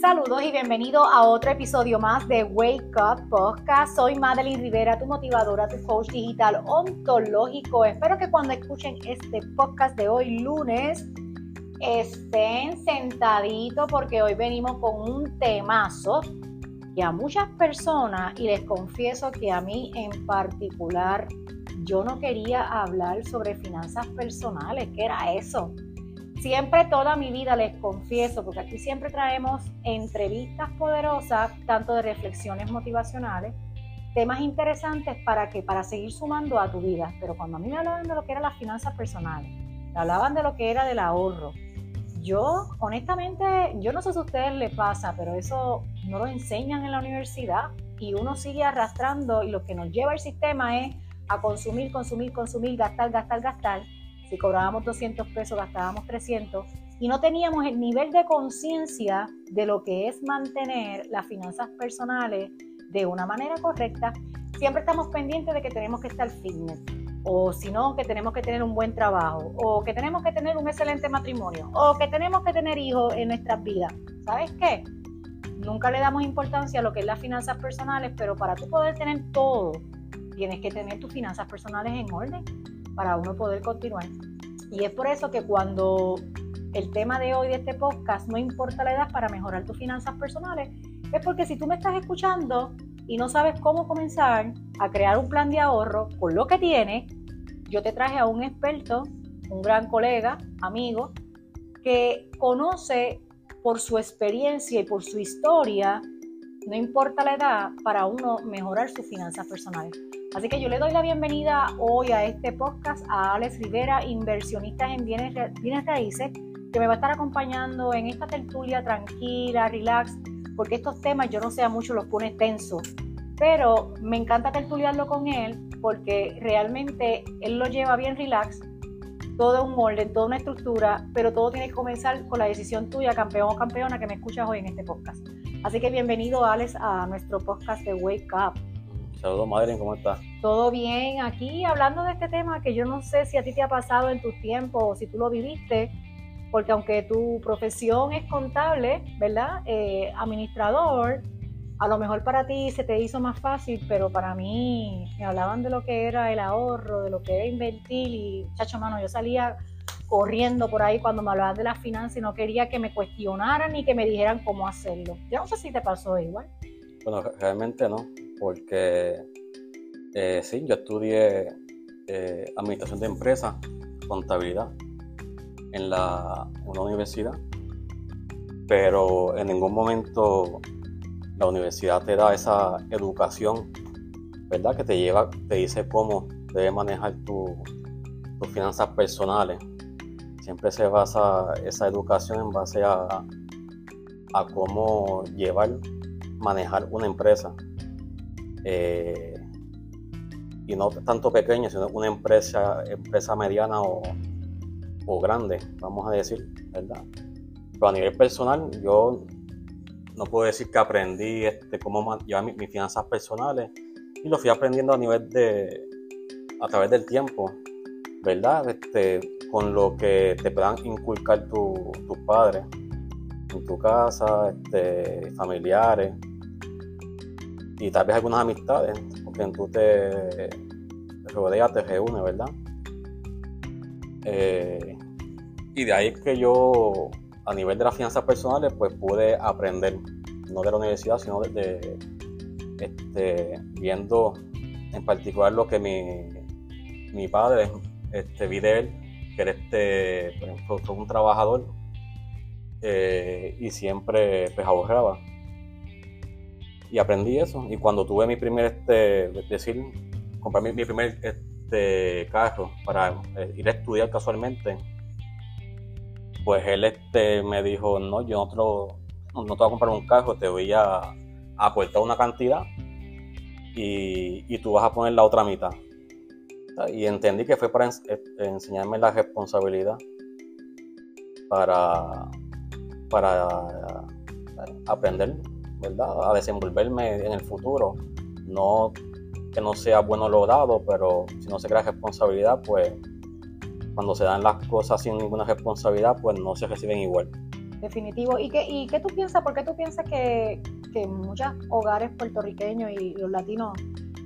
Saludos y bienvenido a otro episodio más de Wake Up Podcast. Soy Madeline Rivera, tu motivadora, tu coach digital ontológico. Espero que cuando escuchen este podcast de hoy lunes estén sentaditos porque hoy venimos con un temazo que a muchas personas, y les confieso que a mí en particular, yo no quería hablar sobre finanzas personales. ¿Qué era eso? Siempre toda mi vida les confieso, porque aquí siempre traemos entrevistas poderosas, tanto de reflexiones motivacionales, temas interesantes para que para seguir sumando a tu vida. Pero cuando a mí me hablaban de lo que eran las finanzas personales, me hablaban de lo que era del ahorro. Yo, honestamente, yo no sé si a ustedes les pasa, pero eso no lo enseñan en la universidad y uno sigue arrastrando y lo que nos lleva el sistema es a consumir, consumir, consumir, gastar, gastar, gastar si cobrábamos 200 pesos, gastábamos 300 y no teníamos el nivel de conciencia de lo que es mantener las finanzas personales de una manera correcta. Siempre estamos pendientes de que tenemos que estar fitness, o si no, que tenemos que tener un buen trabajo, o que tenemos que tener un excelente matrimonio, o que tenemos que tener hijos en nuestras vidas. ¿Sabes qué? Nunca le damos importancia a lo que es las finanzas personales, pero para tú poder tener todo, tienes que tener tus finanzas personales en orden para uno poder continuar. Y es por eso que cuando el tema de hoy de este podcast, no importa la edad para mejorar tus finanzas personales, es porque si tú me estás escuchando y no sabes cómo comenzar a crear un plan de ahorro con lo que tienes, yo te traje a un experto, un gran colega, amigo, que conoce por su experiencia y por su historia, no importa la edad, para uno mejorar sus finanzas personales. Así que yo le doy la bienvenida hoy a este podcast a Alex Rivera, inversionista en bienes, bienes raíces, que me va a estar acompañando en esta tertulia tranquila, relax, porque estos temas yo no sé a mucho los pone tensos, pero me encanta tertuliarlo con él porque realmente él lo lleva bien relax, todo un molde, toda una estructura, pero todo tiene que comenzar con la decisión tuya, campeón o campeona, que me escuchas hoy en este podcast. Así que bienvenido, Alex, a nuestro podcast de Wake Up. Saludos, madre, ¿cómo estás? Todo bien, aquí hablando de este tema que yo no sé si a ti te ha pasado en tus tiempos o si tú lo viviste, porque aunque tu profesión es contable, ¿verdad? Eh, administrador, a lo mejor para ti se te hizo más fácil, pero para mí me hablaban de lo que era el ahorro, de lo que era invertir y, chacho, mano, yo salía corriendo por ahí cuando me hablaban de las finanzas y no quería que me cuestionaran ni que me dijeran cómo hacerlo. Yo no sé si te pasó igual. Bueno, realmente no porque eh, sí, yo estudié eh, administración de empresas, contabilidad en, la, una universidad, pero en ningún momento la universidad te da esa educación, ¿verdad? Que te lleva, te dice cómo debes manejar tus finanzas personales. Siempre se basa esa educación en base a, a cómo llevar, manejar una empresa eh, y no tanto pequeña, sino una empresa, empresa mediana o, grande, vamos a decir, ¿verdad? Pero a nivel personal, yo no puedo decir que aprendí este, cómo llevar mis, finanzas personales y lo fui aprendiendo a nivel de, a través del tiempo, ¿verdad? Este, con lo que te puedan inculcar tus padres en tu casa, este, familiares, y tal vez algunas amistades con quien tú te rodeas, te reúnes, ¿verdad? Eh, y de ahí que yo, a nivel de las finanzas personales, pues pude aprender, no de la universidad, sino de, este, viendo en particular lo que mi, mi padre, este, vi de él, que era este, fue, un trabajador eh, y siempre pues ahorraba y aprendí eso. Y cuando tuve mi primer, este, decir, compré mi, primer este, carro para eh, ir a estudiar casualmente, pues él este, me dijo, no, yo no te, no, voy a comprar un carro, te voy a, aportar una cantidad y, y, tú vas a poner la otra mitad. Y entendí que fue para eh, enseñarme la responsabilidad para, para aprender ¿verdad? A desenvolverme en el futuro. No que no sea bueno logrado, pero si no se crea responsabilidad, pues cuando se dan las cosas sin ninguna responsabilidad, pues no se reciben igual. definitivo. ¿Y qué, y qué tú piensas? ¿Por qué tú piensas que, que en muchos hogares puertorriqueños y los latinos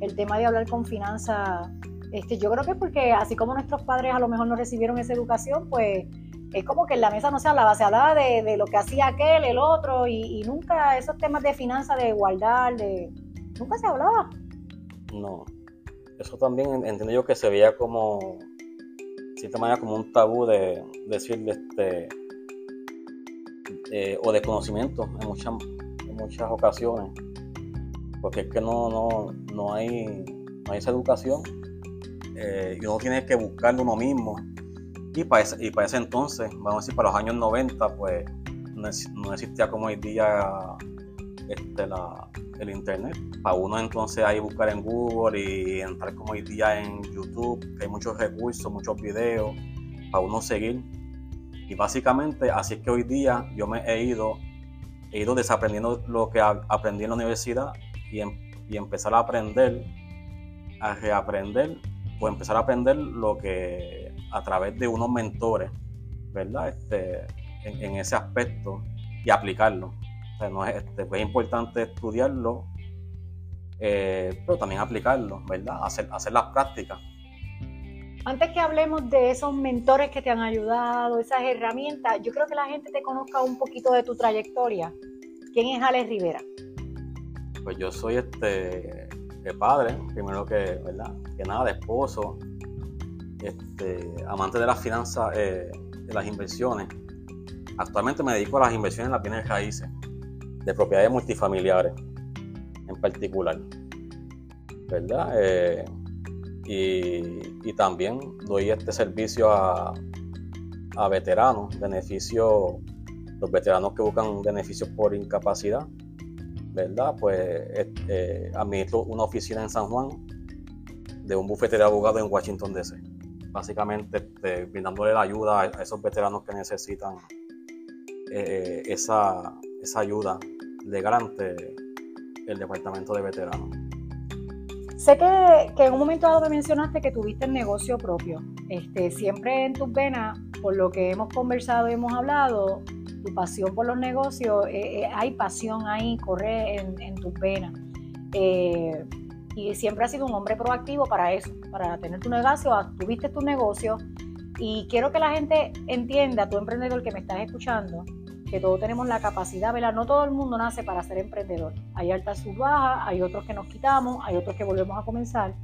el tema de hablar con finanzas, este, yo creo que es porque así como nuestros padres a lo mejor no recibieron esa educación, pues es como que en la mesa no se hablaba, se hablaba de, de lo que hacía aquel, el otro, y, nunca esos temas de finanzas, de igualdad, de nunca se hablaba. No, eso también entiendo yo que se veía como, de cierta manera, como un tabú de, decirle este, eh, o de conocimiento en muchas, en muchas ocasiones, porque es que no, no, no, hay, no hay esa educación eh, y uno tiene que buscarlo uno mismo y para, ese, y para ese entonces, vamos a decir, para los años 90, pues no, existía como hoy día este, el internet. Para uno entonces ahí buscar en Google y entrar como hoy día en YouTube, que hay muchos recursos, muchos videos, para uno seguir. Y básicamente así es que hoy día yo me he ido, he ido desaprendiendo lo que aprendí en la universidad y, em, y empezar a aprender, a reaprender o empezar a aprender lo que a través de unos mentores, ¿verdad? Este, en, ese aspecto y aplicarlo. no es, este, es importante estudiarlo, eh, pero también aplicarlo, ¿verdad? Hacer, hacer las prácticas. Antes que hablemos de esos mentores que te han ayudado, esas herramientas, yo creo que la gente te conozca un poquito de tu trayectoria. ¿Quién es Alex Rivera? Pues yo soy este de padre, primero que, ¿verdad? Que nada, de esposo, este, amante de las finanzas, eh, de las inversiones. Actualmente me dedico a las inversiones en las bienes raíces, de propiedades multifamiliares en particular. ¿Verdad? Eh, y, también doy este servicio a, veteranos, beneficios, los veteranos que buscan beneficios por incapacidad, ¿verdad? Pues eh, administro una oficina en San Juan de un bufete de abogados en Washington DC básicamente este, brindándole la ayuda a esos veteranos que necesitan eh, esa, ayuda legal ante el Departamento de Veteranos. Sé que, en un momento dado me mencionaste que tuviste el negocio propio. Este, siempre en tus venas, por lo que hemos conversado y hemos hablado, tu pasión por los negocios, eh, eh, hay pasión ahí, corre en, en tus venas y siempre has sido un hombre proactivo para eso, para tener tu negocio, tuviste tu negocio y quiero que la gente entienda, tu emprendedor que me estás escuchando, que todos tenemos la capacidad, ¿verdad? No todo el mundo nace para ser emprendedor. Hay altas sub bajas, hay otros que nos quitamos, hay otros que volvemos a comenzar.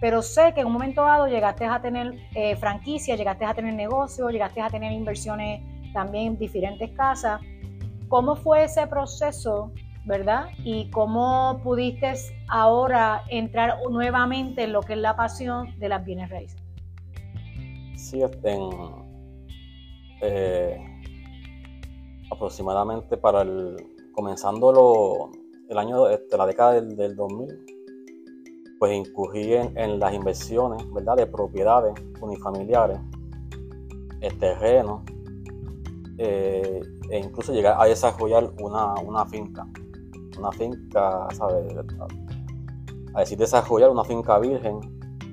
Pero sé que en un momento dado llegaste a tener eh, franquicia, llegaste a tener negocio, llegaste a tener inversiones también en diferentes casas. ¿Cómo fue ese proceso ¿verdad? Y cómo pudiste ahora entrar nuevamente en lo que es la pasión de las bienes raíces. Sí, en, eh, aproximadamente para el, comenzando el año, este, la década del, 2000, pues incurrí en, las inversiones, ¿verdad? De propiedades unifamiliares, terrenos, eh, e incluso llegar a desarrollar una, una finca una finca. A decir desarrollar una finca virgen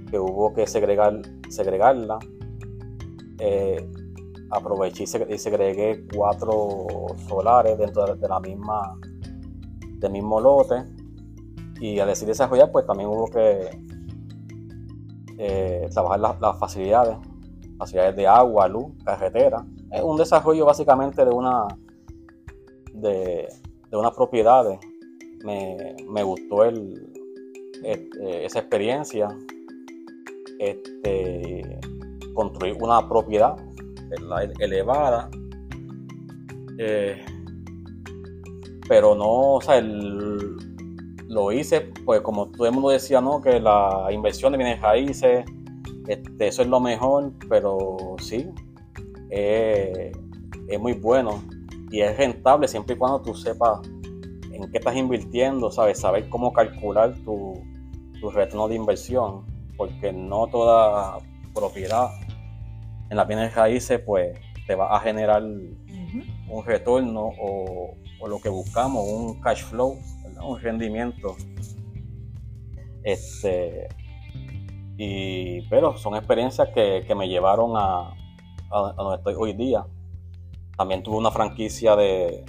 que hubo que segregar, segregarla. Eh, aproveché y segregué cuatro solares dentro de, la misma del mismo lote y al decir desarrollar pues también hubo que eh, trabajar las, facilidades facilidades de agua, luz, carretera es un desarrollo básicamente de una de, de unas propiedades me, gustó el, este, esa experiencia, este, construir una propiedad elevada, eh, pero no, o sea, lo hice, pues como todo el mundo decía, ¿no? Que la inversión de bienes raíces, este, eso es lo mejor, pero sí, es muy bueno y es rentable siempre y cuando tú sepas en qué estás invirtiendo, ¿sabes? Saber cómo calcular tu, retorno de inversión, porque no toda propiedad en las bienes raíces pues te va a generar un retorno o, lo que buscamos, un cash flow, un rendimiento. Este, y, pero son experiencias que, me llevaron a, a, donde estoy hoy día. También tuve una franquicia de,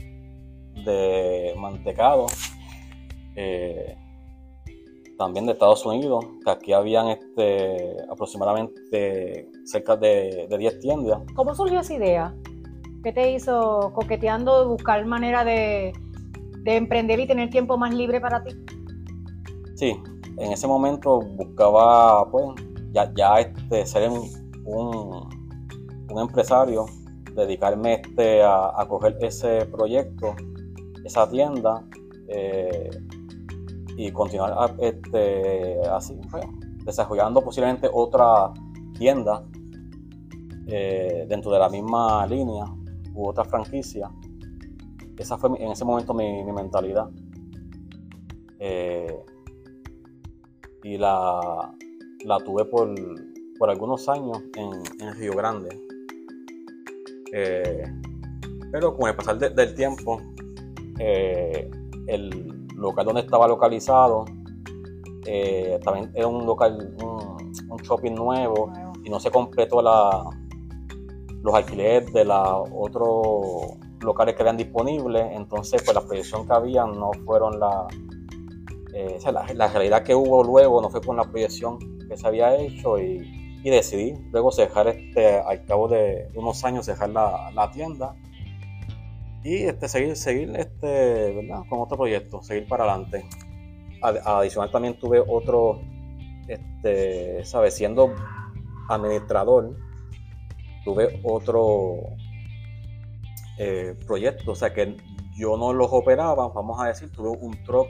de mantecado. Eh, también de Estados Unidos, que aquí habían este, aproximadamente cerca de, de 10 tiendas. ¿Cómo surgió esa idea? ¿Qué te hizo coqueteando, buscar manera de, de emprender y tener tiempo más libre para ti? Sí, en ese momento buscaba pues ya, ya este, ser un, un, empresario, dedicarme este, a, coger ese proyecto, esa tienda eh, y continuar este, así, desarrollando posiblemente otra tienda eh, dentro de la misma línea u otra franquicia. Esa fue en ese momento mi, mi mentalidad. Eh, y la, la tuve por, por, algunos años en, en Río Grande. Eh, pero con el pasar del tiempo, eh, el local donde estaba localizado eh, también era un local, un, un, shopping nuevo y no se completó la, los alquileres de los otros locales que eran disponibles. Entonces, pues la proyección que había no fueron la, eh, la, realidad que hubo luego no fue con la proyección que se había hecho y, decidí luego dejar este, al cabo de unos años dejar la, la tienda y este, seguir, seguir este, ¿verdad? con otro proyecto, seguir para adelante. Adicional también tuve otro, este, ¿sabes? Siendo administrador, tuve otro eh, proyecto, o sea que yo no los operaba, vamos a decir, tuve un truck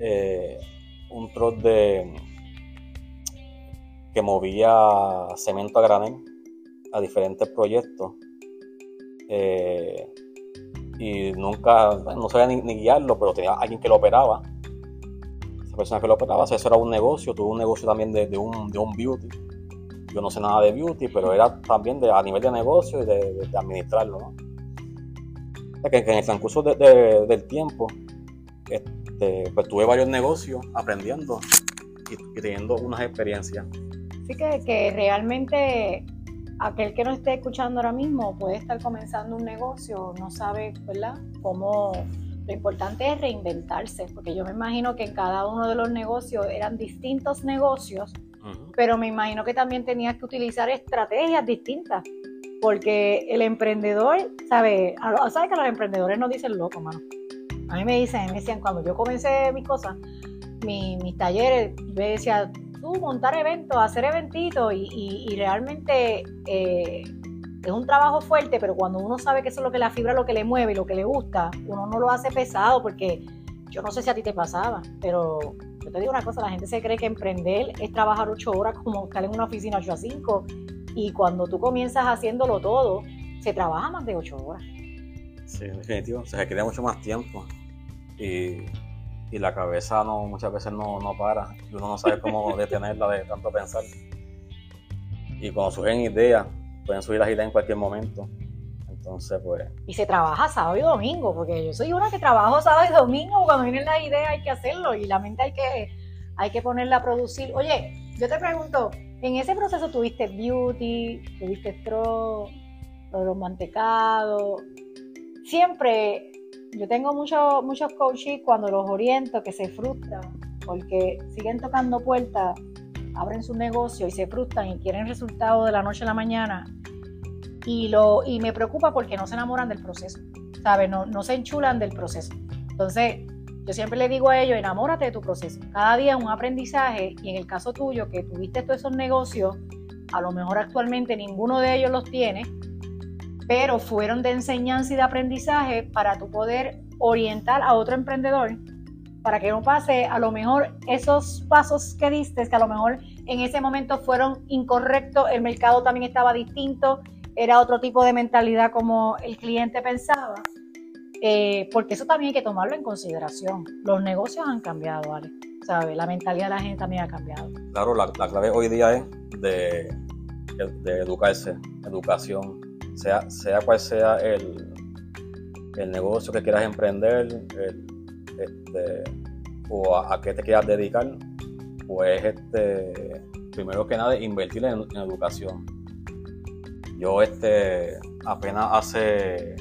eh, un troz de que movía cemento a granel a diferentes proyectos eh, y nunca no sabía ni, guiarlo pero tenía alguien que lo operaba esa persona que lo operaba eso era un negocio tuve un negocio también de, un, de un beauty yo no sé nada de beauty pero era también a nivel de negocio y de, administrarlo que, en el transcurso del tiempo este, pues tuve varios negocios aprendiendo y, teniendo unas experiencias. Así que, que realmente aquel que no esté escuchando ahora mismo puede estar comenzando un negocio, no sabe, ¿verdad? Cómo lo importante es reinventarse, porque yo me imagino que en cada uno de los negocios eran distintos negocios, pero me imagino que también tenías que utilizar estrategias distintas, porque el emprendedor, ¿sabe? ¿Sabes que los emprendedores no dicen loco, mano? A mí me dicen, me decían, cuando yo comencé mis cosas, mis talleres, me decía, tú montar eventos, hacer eventitos y, realmente eh, es un trabajo fuerte, pero cuando uno sabe que eso es lo que la fibra, lo que le mueve y lo que le gusta, uno no lo hace pesado porque yo no sé si a ti te pasaba, pero yo te digo una cosa, la gente se cree que emprender es trabajar ocho horas como estar en una oficina 8 a 5 y cuando tú comienzas haciéndolo todo, se trabaja más de ocho horas. Sí, definitivo, se requiere mucho más tiempo y la cabeza no muchas veces no, no, para y uno no sabe cómo detenerla de tanto pensar. Y cuando surgen ideas, pueden subir las ideas en cualquier momento. Entonces, pues. Y se trabaja sábado y domingo, porque yo soy una que trabajo sábado y domingo, cuando vienen las ideas hay que hacerlo y la mente hay que, hay que ponerla a producir. Oye, yo te pregunto, en ese proceso tuviste beauty, tuviste straw, los mantecados. Siempre yo tengo muchos muchos coaches cuando los oriento que se frustran porque siguen tocando puertas, abren su negocio y se frustran y quieren resultados de la noche a la mañana. Y, lo, y me preocupa porque no se enamoran del proceso, ¿sabes? No, no se enchulan del proceso. Entonces, yo siempre le digo a ellos, enamórate de tu proceso. Cada día un aprendizaje y en el caso tuyo que tuviste todos esos negocios, a lo mejor actualmente ninguno de ellos los tiene, pero fueron de enseñanza y de aprendizaje para tu poder orientar a otro emprendedor para que no pase a lo mejor esos pasos que diste, que a lo mejor en ese momento fueron incorrectos, el mercado también estaba distinto, era otro tipo de mentalidad como el cliente pensaba, eh, porque eso también hay que tomarlo en consideración. Los negocios han cambiado, ¿vale? ¿Sabes? La mentalidad de la gente también ha cambiado. Claro, la, clave hoy día es de, de educarse, educación, sea, sea cual sea el, el negocio que quieras emprender este, o a, qué te quieras dedicar, pues este, primero que nada invertir en, educación. Yo este, apenas hace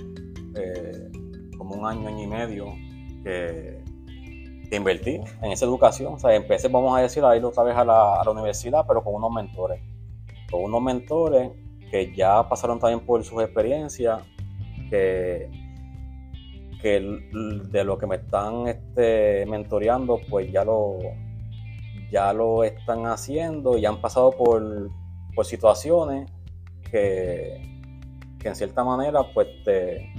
eh, como un año, año y medio que, invertí en esa educación. O sea, empecé, vamos a decir, a ir otra vez a la, a la universidad, pero con unos mentores. Con unos mentores que ya pasaron también por sus experiencias, que, que de lo que me están este, mentoreando, pues ya lo, ya lo están haciendo y han pasado por, por situaciones que, que, en cierta manera pues te,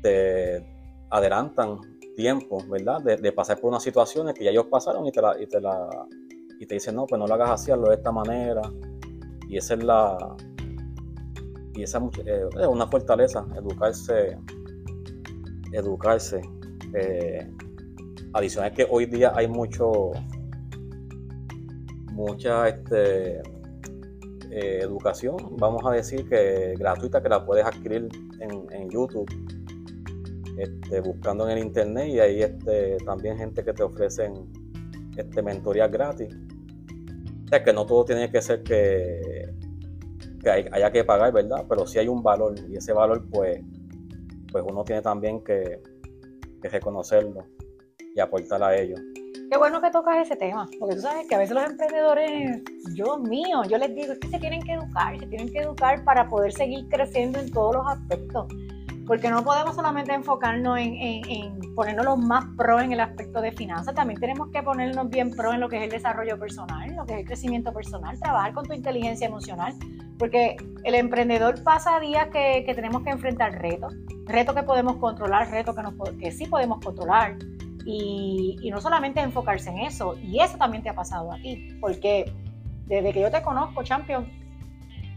te adelantan tiempo, ¿verdad? De, pasar por unas situaciones que ya ellos pasaron y te, la, y te, la, y te dicen, no, pues no lo hagas así, de esta manera. Y esa es la... Y esa eh, es una fortaleza, educarse, educarse. Eh, adicional que hoy día hay mucho, mucha este, eh, educación, vamos a decir que gratuita, que la puedes adquirir en, YouTube, este, buscando en el internet y hay este, también gente que te ofrecen este, mentorías gratis. O sea, que no todo tiene que ser que, que haya que pagar, ¿verdad? Pero sí hay un valor y ese valor pues, pues uno tiene también que, reconocerlo y aportar a ellos. Qué bueno que tocas ese tema, porque tú sabes que a veces los emprendedores, Dios mío, yo les digo, es que se tienen que educar, se tienen que educar para poder seguir creciendo en todos los aspectos, porque no podemos solamente enfocarnos en, en, ponernos los más pro en el aspecto de finanzas, también tenemos que ponernos bien pro en lo que es el desarrollo personal, en lo que es el crecimiento personal, trabajar con tu inteligencia emocional, porque el emprendedor pasa días que, tenemos que enfrentar retos, retos que podemos controlar, retos que, que sí podemos controlar y, no solamente enfocarse en eso, y eso también te ha pasado a ti, porque desde que yo te conozco, champion,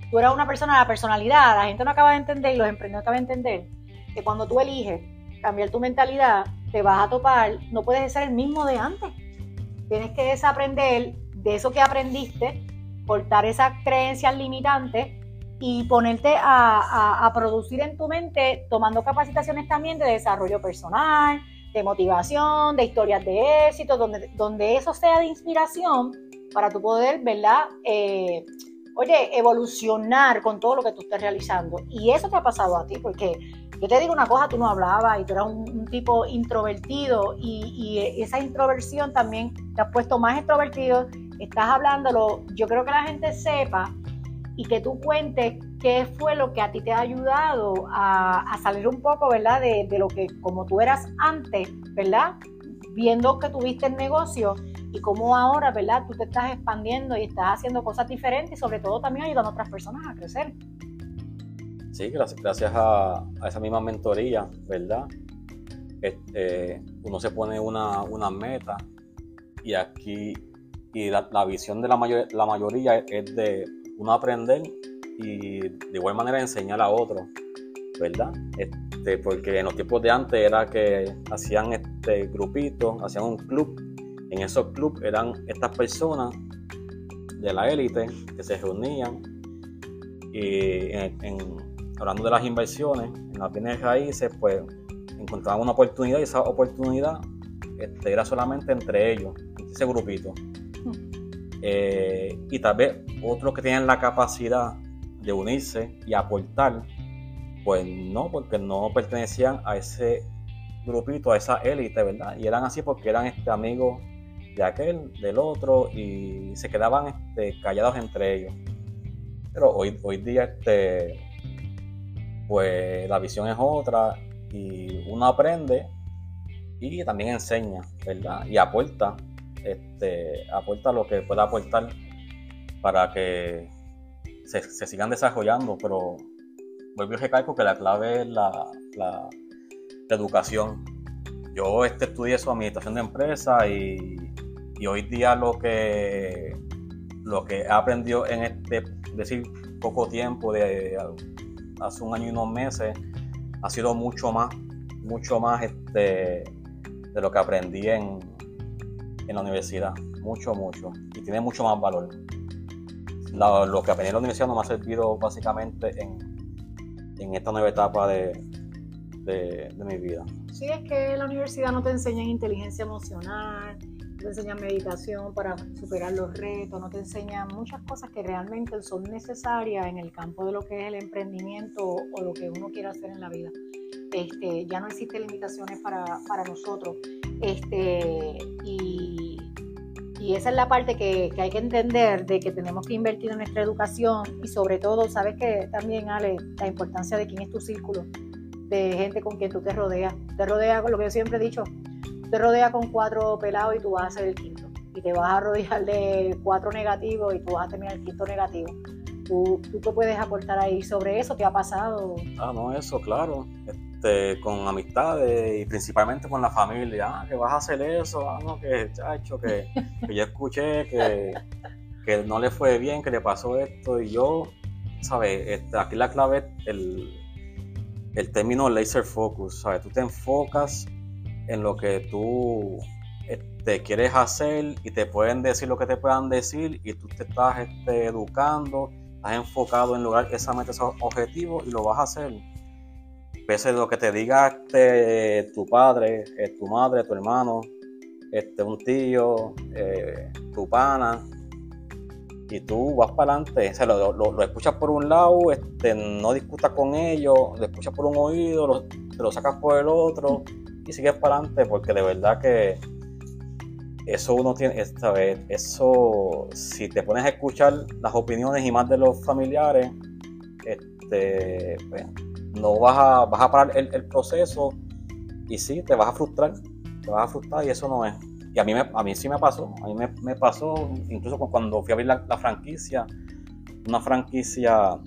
tú eras una persona, la personalidad, la gente no acaba de entender y los emprendedores acaban de entender que cuando tú eliges cambiar tu mentalidad, te vas a topar, no puedes ser el mismo de antes. Tienes que desaprender de eso que aprendiste, cortar esas creencias limitantes y ponerte a, a producir en tu mente, tomando capacitaciones también de desarrollo personal, de motivación, de historias de éxito, donde, donde eso sea de inspiración para tu poder, ¿verdad? Eh, oye, evolucionar con todo lo que tú estés realizando. Y eso te ha pasado a ti, porque yo te digo una cosa, tú no hablabas y tú eras un, tipo introvertido y, y, esa introversión también te has puesto más extrovertido, estás hablándolo, yo creo que la gente sepa y que tú cuentes qué fue lo que a ti te ha ayudado a, salir un poco, ¿verdad? De, lo que como tú eras antes, ¿verdad? Viendo que tuviste el negocio y cómo ahora, ¿verdad? Tú te estás expandiendo y estás haciendo cosas diferentes y sobre todo también ayudando a otras personas a crecer. Sí, gracias, gracias a, esa misma mentoría, ¿verdad? Este, uno se pone una, una meta y aquí y la, visión de la, mayor, la mayoría es de uno aprender y de igual manera enseñar a otros, ¿verdad? Este, porque en los tiempos de antes era que hacían este grupito, hacían un club. En esos clubes eran estas personas de la élite que se reunían y hablando de las inversiones en las bienes raíces, pues encontraban una oportunidad y esa oportunidad este, era solamente entre ellos, ese grupito. Eh, y tal vez otros que tienen la capacidad de unirse y aportar, pues no, porque no pertenecían a ese grupito, a esa élite, ¿verdad? Y eran así porque eran este, amigos de aquel, del otro, y se quedaban este, callados entre ellos. Pero hoy, hoy día, este, pues la visión es otra, y uno aprende y también enseña, ¿verdad? Y aporta, este, aporta lo que pueda aportar para que se, sigan desarrollando, pero vuelvo a recalco que la clave es la, educación. Yo este, estudié su administración de empresa y, y, hoy día lo que, lo que he aprendido en este decir, poco tiempo, de hace un año y unos meses, ha sido mucho más, mucho más este, de lo que aprendí en, en la universidad. Mucho, mucho. Y tiene mucho más valor lo que aprendí en la universidad no me ha servido básicamente en, en esta nueva etapa de, de, mi vida. Sí, es que la universidad no te enseña inteligencia emocional, te enseñan meditación para superar los retos, no te enseñan muchas cosas que realmente son necesarias en el campo de lo que es el emprendimiento o lo que uno quiere hacer en la vida. Este, ya no existen limitaciones para, para nosotros. Este, y, y, esa es la parte que, que, hay que entender de que tenemos que invertir en nuestra educación y sobre todo, sabes que también, Ale, la importancia de quién es tu círculo, de gente con quien tú te rodeas. Te rodeas con lo que yo siempre he dicho, te rodeas con cuatro pelados y tú vas a ser el quinto. Y te vas a rodear de cuatro negativos y tú vas a terminar el quinto negativo. ¿Tú, ¿Tú qué puedes aportar ahí sobre eso? ¿Qué ha pasado? Ah, no, eso, claro. Este, con amistades y principalmente con la familia. Ah, que vas a hacer eso, ah, no, que chacho, que, que yo escuché que, que, no le fue bien, que le pasó esto. Y yo, ¿sabes? Este, aquí la clave es el, el término laser focus, ¿sabes? Tú te enfocas en lo que tú este, quieres hacer y te pueden decir lo que te puedan decir y tú te estás este, educando, estás enfocado en lograr esa meta, esos objetivos y lo vas a hacer pese lo que te diga este, tu padre, eh, tu madre, tu hermano, este, un tío, eh, tu pana, y tú vas para adelante, lo, lo, escuchas por un lado, este, no discutas con ellos, lo escuchas por un oído, lo, te lo sacas por el otro y sigues para adelante porque de verdad que eso uno tiene, esta vez, eso, si te pones a escuchar las opiniones y más de los familiares, este, pues, no vas a, vas a parar el, proceso y sí, te vas a frustrar, te vas a frustrar y eso no es. Y a mí, me, a mí sí me pasó, a mí me, pasó incluso cuando fui a abrir la, franquicia, una franquicia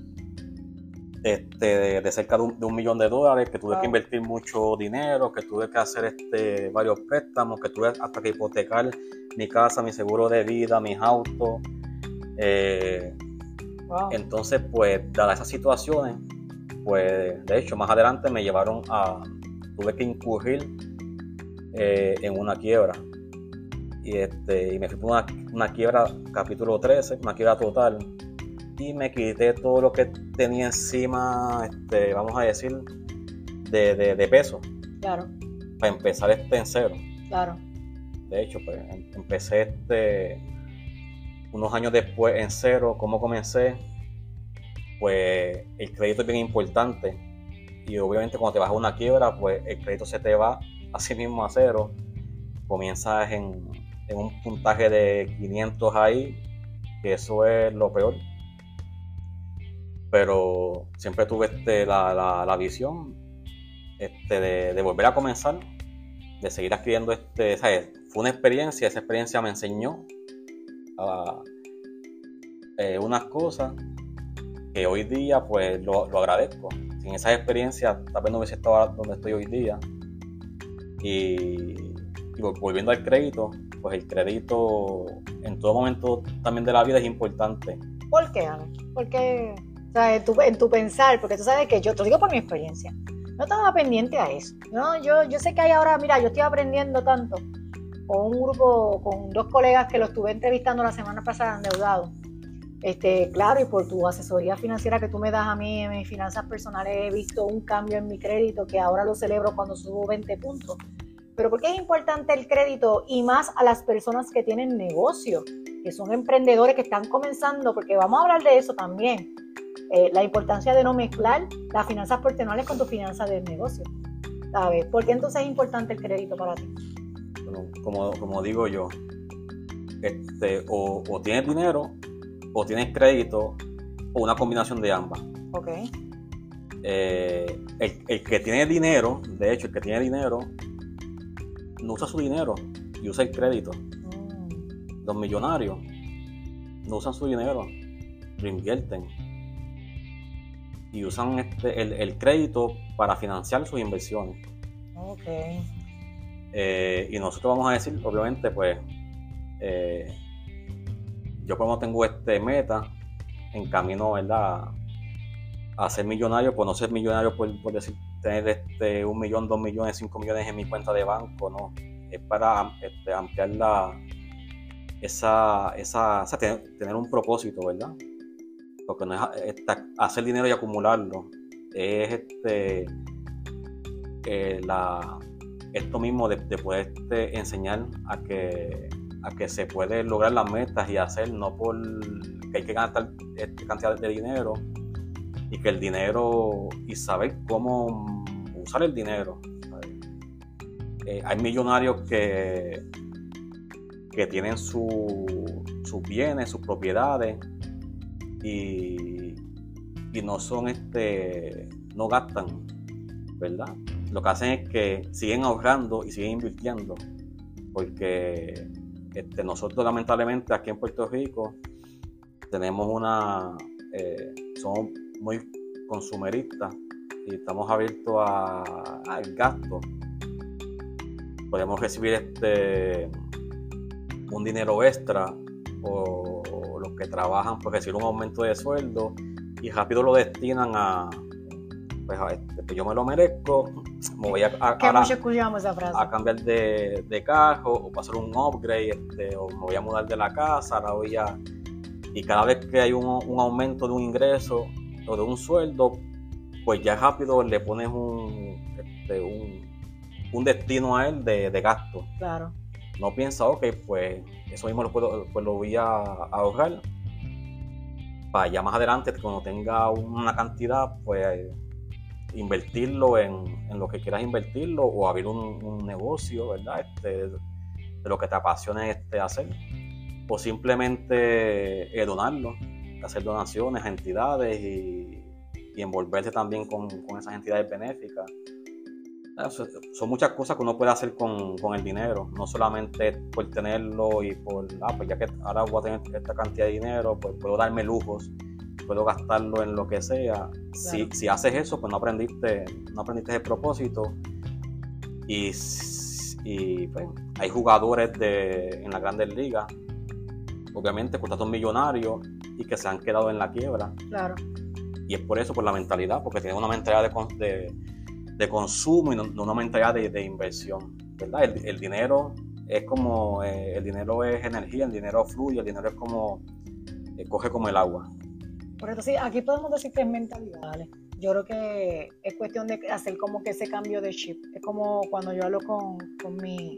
este, de, cerca de un, millón de dólares, que tuve que invertir mucho dinero, que tuve que hacer este, varios préstamos, que tuve hasta que hipotecar mi casa, mi seguro de vida, mis autos. Eh, entonces, pues, dadas esas situaciones, pues de hecho más adelante me llevaron a, tuve que incurrir eh, en una quiebra. Y, este, y me fui por una, una, quiebra capítulo 13, una quiebra total. Y me quité todo lo que tenía encima, este, vamos a decir, de, de, peso. Claro. Para empezar este en cero. Claro. De hecho, pues em, empecé este unos años después en cero. ¿Cómo comencé? Pues el crédito es bien importante y obviamente cuando te vas a una quiebra, pues el crédito se te va así mismo a cero. Comienzas en, un puntaje de 500 ahí, que eso es lo peor. Pero siempre tuve este, la, visión este, de, volver a comenzar, de seguir adquiriendo este, Fue una experiencia, esa experiencia me enseñó eh, unas cosas que hoy día pues lo, agradezco. Sin esas experiencias tal vez no hubiese estado donde estoy hoy día. Y, volviendo al crédito, pues el crédito en todo momento también de la vida es importante. ¿Por qué, Ana? Porque o sea, en, tu, en tu pensar, porque tú sabes que yo te lo digo por mi experiencia, no estaba pendiente a eso. ¿no? Yo, yo sé que hay ahora, mira, yo estoy aprendiendo tanto con un grupo, con dos colegas que lo estuve entrevistando la semana pasada endeudado este, claro, y por tu asesoría financiera que tú me das a mí en mis finanzas personales, he visto un cambio en mi crédito que ahora lo celebro cuando subo 20 puntos. Pero ¿por qué es importante el crédito y más a las personas que tienen negocio, que son emprendedores que están comenzando? Porque vamos a hablar de eso también. Eh, la importancia de no mezclar las finanzas personales con tu finanzas del negocio. ¿Sabes? ¿Por qué entonces es importante el crédito para ti? Bueno, como, como digo yo, este, o, o tienes dinero o tienes crédito o una combinación de ambas. Ok. Eh, el, que tiene dinero, de hecho, el que tiene dinero, no usa su dinero y usa el crédito. Mm. Los millonarios no usan su dinero, lo invierten. Y usan este, el, crédito para financiar sus inversiones. Ok. Eh, y nosotros vamos a decir, obviamente, pues, eh, yo como tengo este meta en camino, ¿verdad? A ser millonario, pues no ser millonario por, decir tener este un millón, dos millones, cinco millones en mi cuenta de banco, no. Es para este, ampliar la, esa, esa, tener, un propósito, ¿verdad? Porque no es hacer dinero y acumularlo, es este eh, la, esto mismo de, poder este, enseñar a que a que se puede lograr las metas y hacer, no por que hay que ganar esta cantidad de dinero y que el dinero y saber cómo usar el dinero. Eh, hay millonarios que, que tienen sus bienes, sus propiedades y, y no son este, no gastan, ¿verdad? Lo que hacen es que siguen ahorrando y siguen invirtiendo, porque este, nosotros lamentablemente aquí en Puerto Rico tenemos una, eh, somos muy consumeristas y estamos abiertos al gasto. Podemos recibir este un dinero extra o, los que trabajan pues recibir un aumento de sueldo y rápido lo destinan a pues, este, yo me lo merezco me voy a, a, cambiar de, de, carro o pasar un upgrade este, o me voy a mudar de la casa ahora voy a y cada vez que hay un, un aumento de un ingreso o de un sueldo pues ya rápido le pones un, este, un, destino a él de, gasto. Claro. No piensa, ok, pues eso mismo lo, puedo, pues lo voy a, ahorrar para ya más adelante, cuando tenga una cantidad, pues invertirlo en, lo que quieras invertirlo o abrir un, negocio, ¿verdad? Este, de lo que te apasione este hacer. O simplemente eh, donarlo, hacer donaciones a entidades y y envolverse también con, con esas entidades benéficas. Son muchas cosas que uno puede hacer con, con, el dinero, no solamente por tenerlo y por, ah, pues ya que ahora voy a tener esta cantidad de dinero, pues puedo darme lujos, puedo gastarlo en lo que sea. Si, si, haces eso, pues no aprendiste, no aprendiste el propósito. Y, y pues, hay jugadores de, en las grandes ligas, obviamente, contratos millonarios y que se han quedado en la quiebra. Claro y es por eso, por la mentalidad, porque tiene una mentalidad de, de, consumo y no, una mentalidad de, inversión. ¿verdad? El, dinero es como, eh, el dinero es energía, el dinero fluye, el dinero es como, eh, coge como el agua. Por eso sí, aquí podemos decir que es mentalidad, Yo creo que es cuestión de hacer como que ese cambio de chip. Es como cuando yo hablo con, con mi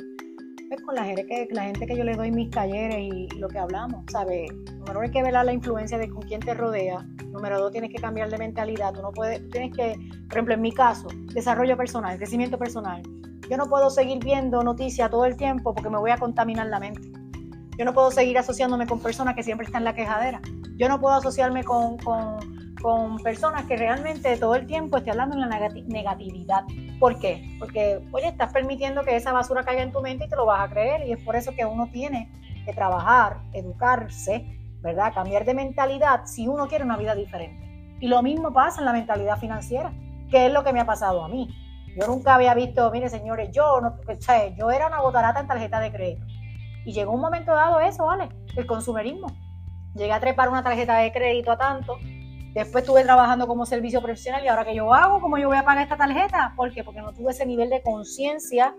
con la gente, que, la gente que yo le doy mis talleres y lo que hablamos, ¿sabes? Número uno, hay que ver la influencia de con quién te rodea. Número dos, tienes que cambiar de mentalidad. Tú no puedes, tienes que, por ejemplo, en mi caso, desarrollo personal, crecimiento personal. Yo no puedo seguir viendo noticias todo el tiempo porque me voy a contaminar la mente. Yo no puedo seguir asociándome con personas que siempre están en la quejadera. Yo no puedo asociarme con, con, personas que realmente todo el tiempo estén hablando en la negatividad. ¿Por qué? Porque, oye, estás permitiendo que esa basura caiga en tu mente y te lo vas a creer. Y es por eso que uno tiene que trabajar, educarse, ¿verdad? Cambiar de mentalidad si uno quiere una vida diferente. Y lo mismo pasa en la mentalidad financiera, que es lo que me ha pasado a mí. Yo nunca había visto, mire señores, yo, no, yo era una botarata en tarjeta de crédito. Y llegó un momento dado eso, ¿vale? El consumerismo. Llegué a trepar una tarjeta de crédito a tanto Después estuve trabajando como servicio profesional y ahora que yo hago, ¿cómo yo voy a pagar esta tarjeta? ¿Por qué? Porque no tuve ese nivel de conciencia.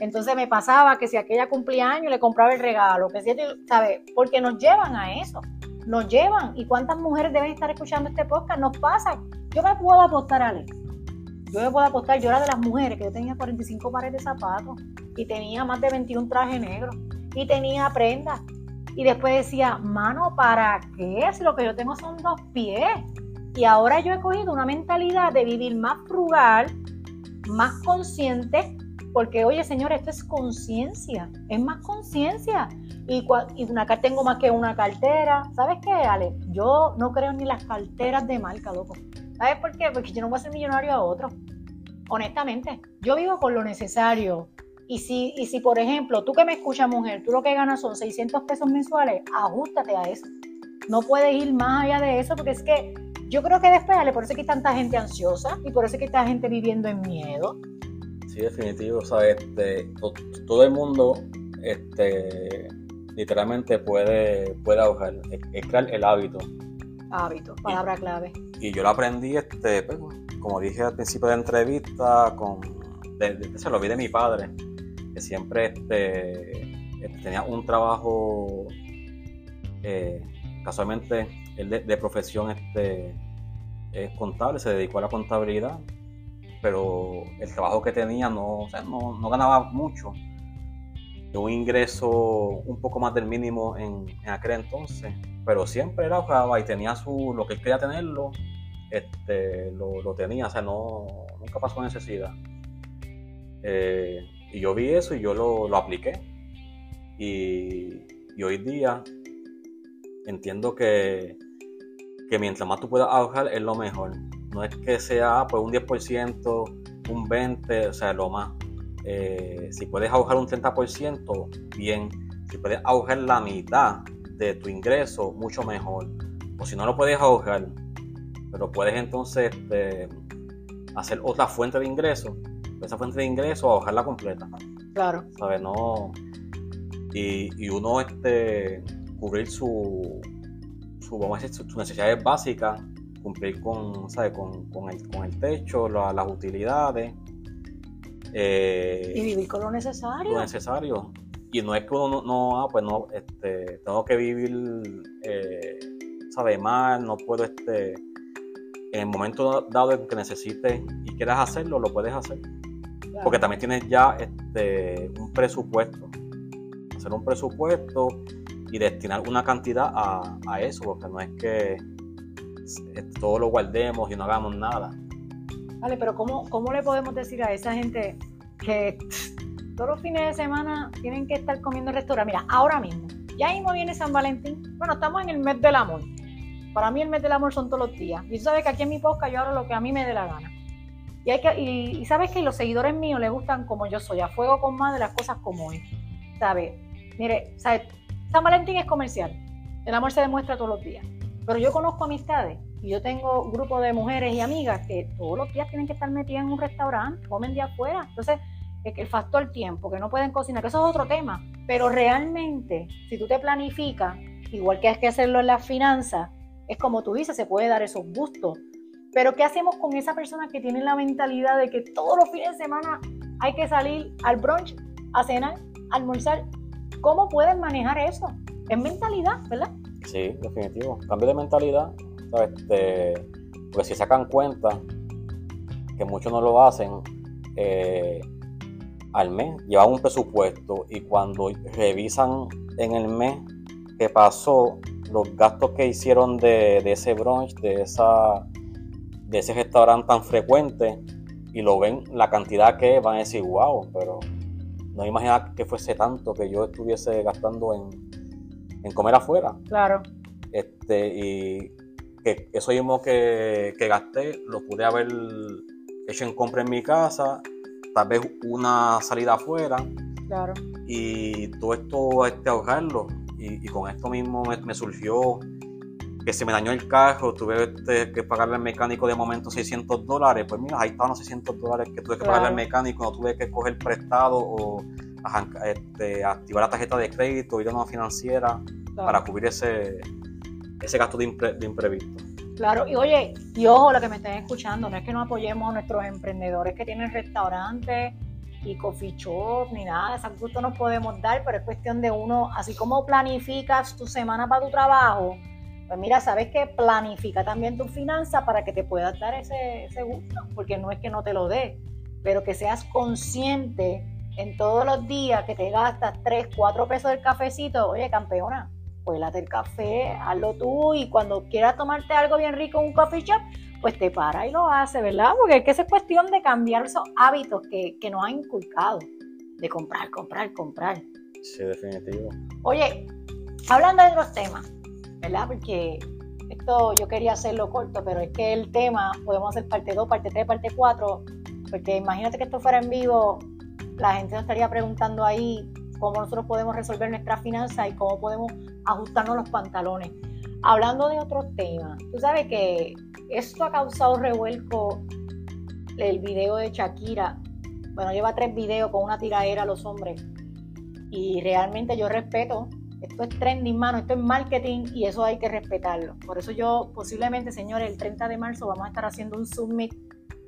Entonces me pasaba que si aquella cumplía años le compraba el regalo, que si, ¿sabes? Porque nos llevan a eso, nos llevan. ¿Y cuántas mujeres deben estar escuchando este podcast? Nos pasa. Yo me puedo apostar, Alex. Yo me puedo apostar, yo era de las mujeres que yo tenía 45 pares de zapatos y tenía más de 21 trajes negros y tenía prendas. Y después decía, mano, ¿para qué? Si lo que yo tengo son dos pies. Y ahora yo he cogido una mentalidad de vivir más frugal, más consciente, porque oye, señor, esto es conciencia, es más conciencia. Y, y una, tengo más que una cartera. ¿Sabes qué, Ale? Yo no creo ni las carteras de marca, loco. ¿Sabes por qué? Porque yo no voy a ser millonario a otro. Honestamente, yo vivo con lo necesario. Y si, y si, por ejemplo, tú que me escuchas, mujer, tú lo que ganas son 600 pesos mensuales, ajustate a eso. No puedes ir más allá de eso porque es que yo creo que después, por eso es que hay tanta gente ansiosa y por eso es que hay tanta gente viviendo en miedo. Sí, definitivo. O sea, este, todo el mundo este, literalmente puede, puede ahorrar, es crear el hábito. Hábito, palabra clave. Y yo lo aprendí, este, pues, como dije al principio de la entrevista, con, se lo vi de mi padre, siempre este, este tenía un trabajo eh, casualmente él de, profesión este, es contable, se dedicó a la contabilidad, pero el trabajo que tenía no, no, ganaba mucho. un ingreso un poco más del mínimo en, aquel entonces, pero siempre era ahorraba y tenía su, lo que él quería tenerlo, este, lo, tenía, o sea, no, nunca pasó necesidad. Eh, y yo vi eso y yo lo, apliqué. Y, hoy día entiendo que, que mientras más tú puedas ahorrar es lo mejor. No es que sea pues un 10%, un 20%, o sea, lo más. Eh, si puedes ahorrar un 30%, bien. Si puedes ahorrar la mitad de tu ingreso, mucho mejor. O si no lo puedes ahorrar, pero puedes entonces este, hacer otra fuente de ingreso, esa fuente de ingreso ahorrarla completa. Claro. ¿Sabes? No. Y, uno este, cubrir su, su, vamos a decir, sus necesidades básicas, cumplir con, ¿sabes? con, con, el, con el techo, las utilidades eh, y vivir con lo necesario. Lo necesario. Y no es que uno no, ah, pues no, este, tengo que vivir, eh, sabe mal, no puedo, este, en el momento dado en que necesites y quieras hacerlo, lo puedes hacer. Porque también tienes ya este, un presupuesto. Hacer un presupuesto y destinar una cantidad a, a eso, porque no es que todo lo guardemos y no hagamos nada. Vale, pero ¿cómo, ¿cómo le podemos decir a esa gente que todos los fines de semana tienen que estar comiendo en restaurante? Mira, ahora mismo, ya mismo viene San Valentín. Bueno, estamos en el mes del amor. Para mí el mes del amor son todos los días. Y tú sabes que aquí en mi podcast yo hago lo que a mí me dé la gana. Y, hay que, y, sabes que los seguidores míos les gustan como yo soy, a fuego con de las cosas como es. ¿Sabes? Mire, ¿sabes? San Valentín es comercial. El amor se demuestra todos los días. Pero yo conozco amistades y yo tengo grupo de mujeres y amigas que todos los días tienen que estar metidas en un restaurante, comen de afuera. Entonces, el factor tiempo, que no pueden cocinar, que eso es otro tema. Pero realmente, si tú te planificas, igual que hay que hacerlo en las finanzas, es como tú dices, se puede dar esos gustos. Pero ¿qué hacemos con esa persona que tiene la mentalidad de que todos los fines de semana hay que salir al brunch, a cenar, a almorzar? ¿Cómo pueden manejar eso? Es mentalidad, ¿verdad? Sí, definitivo. Cambio de mentalidad este, porque si sacan cuenta, que muchos no lo hacen, eh, al mes llevan un presupuesto y cuando revisan en el mes que pasó, los gastos que hicieron de, ese brunch, de, esa, de ese restaurante tan frecuente, y lo ven la cantidad que van a decir, wow, pero no imaginaba que fuese tanto que yo estuviese gastando en, en comer afuera. Claro. Este, y que eso mismo que, que, gasté lo pude haber hecho en compra en mi casa, tal vez una salida afuera. Claro. Y todo esto, este, ahorrarlo. Y, y con esto mismo me, surgió que se me dañó el carro, tuve este, que pagarle al mecánico de momento 600 dólares. Pues mira, ahí estaban los 600 dólares que tuve que pagarle al mecánico, no tuve que coger prestado o este, activar la tarjeta de crédito, ir a una financiera para cubrir ese, ese gasto de, imprevisto. Claro, y oye, y ojo, lo que me estén escuchando, no es que no apoyemos a nuestros emprendedores que tienen restaurantes y coffee shop ni nada, ese gusto nos podemos dar, pero es cuestión de uno, así como planificas tu semana para tu trabajo, pues mira, sabes que planifica también tu finanza para que te puedas dar ese, ese gusto, porque no es que no te lo dé, pero que seas consciente en todos los días que te gastas 3, 4 pesos del cafecito, oye, campeona, cuélate el café, hazlo tú y cuando quieras tomarte algo bien rico en un coffee shop, pues te para y lo hace, ¿verdad? Porque es que es cuestión de cambiar esos hábitos que, que nos han inculcado, de comprar, comprar, comprar. Sí, definitivo. Oye, hablando de otros temas, ¿verdad? Porque esto yo quería hacerlo corto, pero es que el tema podemos hacer parte 2, parte 3, parte 4, porque imagínate que esto fuera en vivo, la gente nos estaría preguntando ahí cómo nosotros podemos resolver nuestra finanzas y cómo podemos ajustarnos los pantalones. Hablando de otros temas, tú sabes que esto ha causado revuelco el video de Shakira. Bueno, lleva tres videos con una tiradera a los hombres. Y realmente yo respeto. Esto es trending, mano. Esto es marketing y eso hay que respetarlo. Por eso yo posiblemente, señores, el 30 de marzo vamos a estar haciendo un summit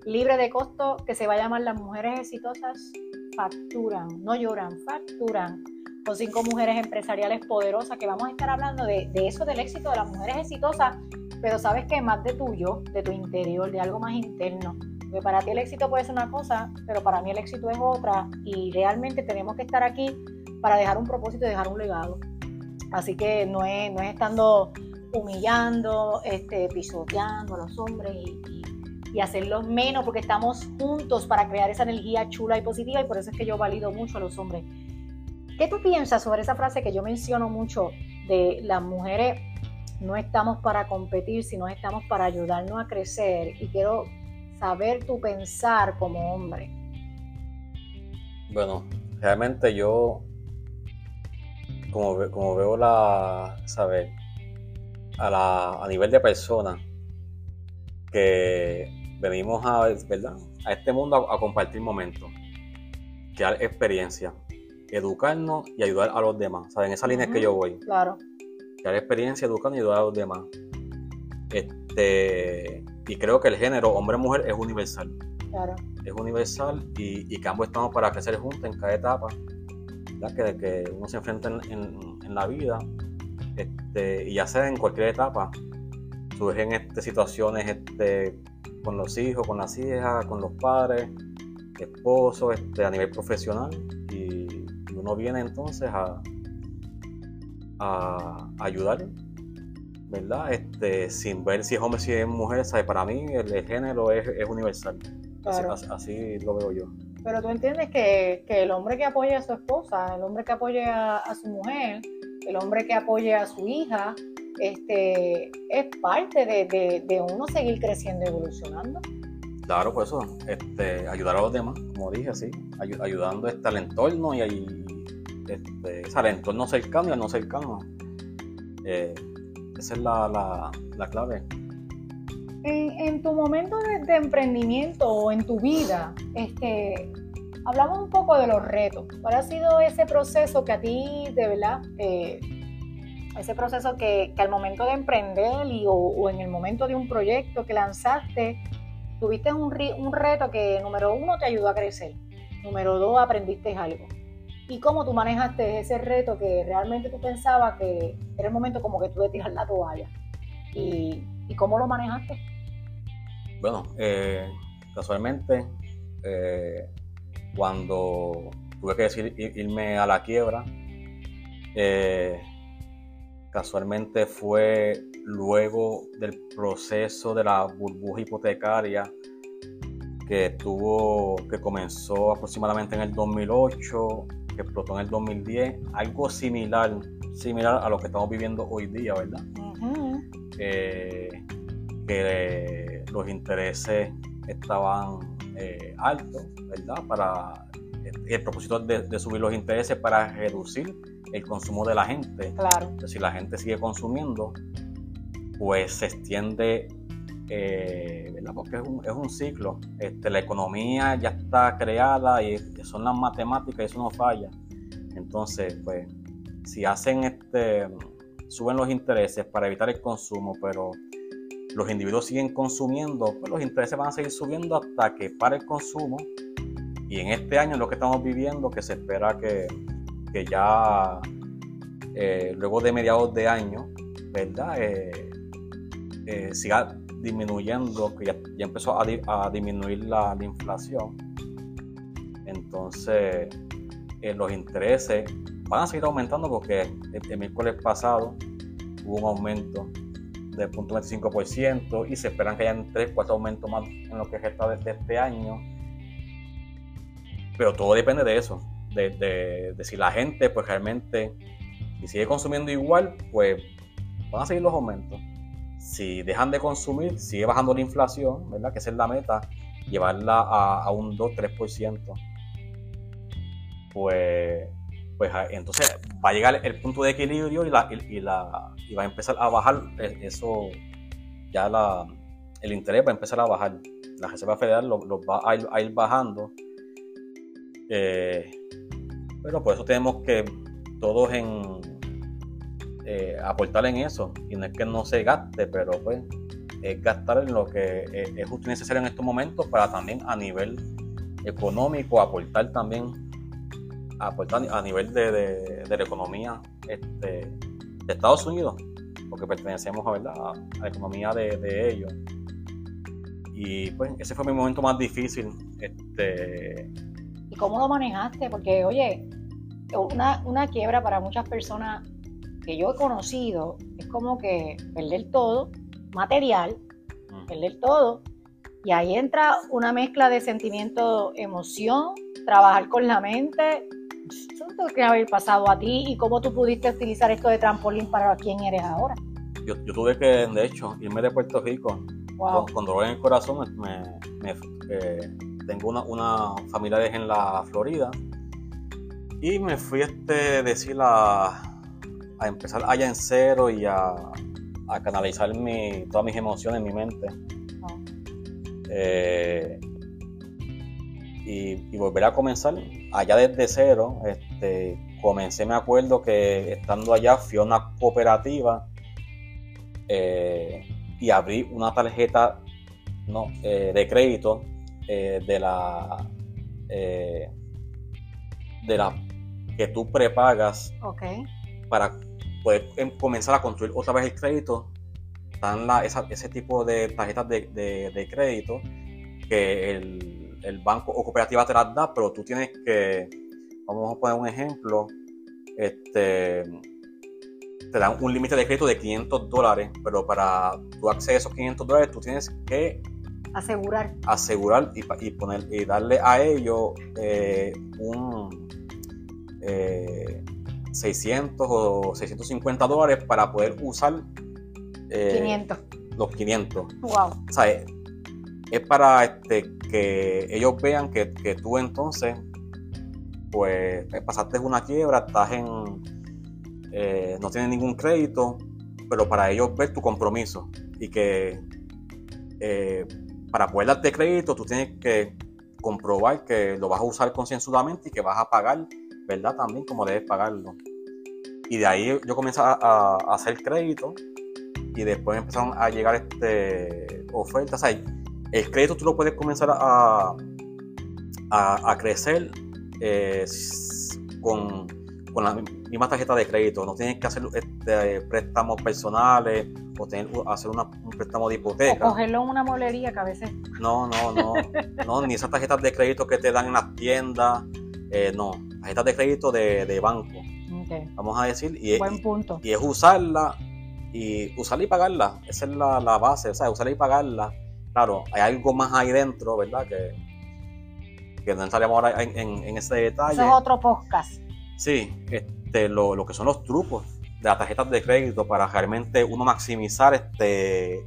libre de costo que se va a llamar Las Mujeres Exitosas facturan, no lloran, facturan con cinco mujeres empresariales poderosas que vamos a estar hablando de, eso del éxito de las mujeres exitosas, pero sabes que más de tuyo, de tu interior, de algo más interno. Porque para ti el éxito puede ser una cosa, pero para mí el éxito es otra y realmente tenemos que estar aquí para dejar un propósito y dejar un legado. Así que no es, no es estando humillando, este, pisoteando a los hombres y, y, hacerlos menos porque estamos juntos para crear esa energía chula y positiva y por eso es que yo valido mucho a los hombres. ¿Qué tú piensas sobre esa frase que yo menciono mucho de las mujeres no estamos para competir, sino estamos para ayudarnos a crecer y quiero saber tu pensar como hombre? Bueno, realmente yo, como, como veo la, ¿sabes? A, la, a nivel de persona, que venimos a, ¿verdad? a este mundo a, compartir momentos, crear experiencia, educarnos y ayudar a los demás. ¿sabes? En esa línea es que yo voy. Claro. Crear experiencia, educarnos y ayudar a los demás. Este, y creo que el género hombre-mujer es universal. Claro. Es universal y, y que ambos estamos para crecer juntos en cada etapa, Que, que uno se enfrenta en, en, la vida, este, y ya sea en cualquier etapa, surgen este, situaciones este, con los hijos, con las hijas, con los padres, esposos, este, a nivel profesional, y, uno viene entonces a, a ayudar ¿verdad? Este, sin ver si es hombre, si es mujer. Para mí el, género es, universal. Así, lo veo yo. Pero tú entiendes que, el hombre que apoye a su esposa, el hombre que apoye a, su mujer, el hombre que apoye a su hija, este, es parte de, uno seguir creciendo y evolucionando. Claro, pues eso, este, ayudar a los demás, como dije, así, ayudando este, al entorno y, este, al entorno cercano y al no cercano. Eh, esa es la, clave. En, tu momento de, emprendimiento o en tu vida, este, hablamos un poco de los retos. ¿Cuál ha sido ese proceso que a ti, de verdad, ese proceso que, al momento de emprender y, o, en el momento de un proyecto que lanzaste, tuviste un, un reto que, número uno, te ayudó a crecer, número dos, aprendiste algo y cómo tú manejaste ese reto que realmente tú pensabas que era el momento como que tú de tirar la toalla y, cómo lo manejaste. Bueno, eh, casualmente eh, cuando tuve que decir irme a la quiebra, eh, casualmente fue luego del proceso de la burbuja hipotecaria que tuvo que comenzó aproximadamente en el 2008 que explotó en el 2010, algo similar, similar a lo que estamos viviendo hoy día, ¿verdad? Eh, que los intereses estaban eh, altos, ¿verdad? Para el propósito de, subir los intereses para reducir el consumo de la gente. Claro. Entonces, si la gente sigue consumiendo, pues se extiende eh, ¿verdad? porque es un, es un, ciclo. Este, la economía ya está creada y son las matemáticas y eso no falla. Entonces, pues, si hacen este, suben los intereses para evitar el consumo, pero los individuos siguen consumiendo, pues los intereses van a seguir subiendo hasta que pare el consumo. Y en este año, lo que estamos viviendo, que se espera que, que ya eh, luego de mediados de año, ¿verdad? Eh, eh, siga disminuyendo, que ya, empezó a, disminuir la, inflación. Entonces, eh, los intereses van a seguir aumentando porque el, miércoles pasado hubo un aumento del 0.25% y se esperan que hayan 3, 4 aumentos más en lo que resta de, este año. Pero todo depende de eso, de, de, si la gente pues realmente si sigue consumiendo igual, pues van a seguir los aumentos si dejan de consumir, sigue bajando la inflación, ¿verdad? Que esa es la meta, llevarla a, un 2-3%. Pues, pues entonces va a llegar el punto de equilibrio y, la, y, la, y va a empezar a bajar e, eso, ya la, el interés va a empezar a bajar. La Reserva Federal lo, va a ir, bajando. Eh, pero por eso tenemos que todos en, eh, aportar en eso. Y no es que no se gaste, pero pues es gastar en lo que eh, es justo y necesario en estos momentos para también a nivel económico aportar también aportar a nivel de, la economía este, de Estados Unidos, porque pertenecemos a, ¿verdad? a la economía de, ellos. Y pues ese fue mi momento más difícil. Este... ¿Y cómo lo manejaste? Porque, oye, una, una quiebra para muchas personas que yo he conocido es como que perder todo, material, Mm. perder todo. Y ahí entra una mezcla de sentimiento, emoción, trabajar con la mente. Eso no te que haber pasado a ti y cómo tú pudiste utilizar esto de trampolín para quién eres ahora. Yo, yo tuve que, de hecho, irme de Puerto Rico Wow. con, con dolor en el corazón. Me, me- eh, tengo una, una familiares en la Florida y me fui este, decir a, a empezar allá en cero y a, a canalizar mi, todas mis emociones en mi mente. Eh, y, y volver a comenzar allá desde cero. Este, comencé, me acuerdo que estando allá fui a una cooperativa eh, y abrí una tarjeta no, eh, de crédito eh, de la de la que tú prepagas para poder em- comenzar a construir otra vez el crédito, están la- esa- ese tipo de tarjetas de, de- de crédito que el, el banco o cooperativa te las da, pero tú tienes que, vamos a poner un ejemplo, este, te dan un límite de crédito de 500 dólares, pero para tú acceder a esos 500 dólares tú tienes que Asegurar. asegurar y, y poner y darle a ellos eh, un eh, 600 o 650 dólares para poder usar eh, 500. los 500. Wow. O sea, es, para este, que ellos vean que, tú entonces pues pasaste una quiebra, estás en eh, no tienes ningún crédito, pero para ellos ver tu compromiso y que eh, para poder darte crédito tú tienes que comprobar que lo vas a usar concienzudamente y que vas a pagar, ¿verdad? También como debes pagarlo. Y de ahí yo comencé a hacer crédito y después empezaron a llegar este, ofertas. O sea, el crédito tú lo puedes comenzar a, a, a crecer eh, con, con la misma tarjeta de crédito. No tienes que hacer este, préstamos personales o tener, hacer una- un préstamo de O hipoteca. cogerlo en una molería que a veces. No, no, no, no, ni esas tarjetas de crédito que te dan en las tiendas, eh, no, tarjetas de crédito de, de banco, Ok. vamos a decir, y, Buen y- punto. y es usarla y usarla y pagarla, esa es la, la base, o sea, usarla y pagarla. Claro, hay algo más ahí dentro, ¿verdad? Que, que no entraremos ahora en, en- en ese detalle. Eso es otro podcast. Sí, este, lo, lo que son los trucos de las tarjetas de crédito para realmente uno maximizar este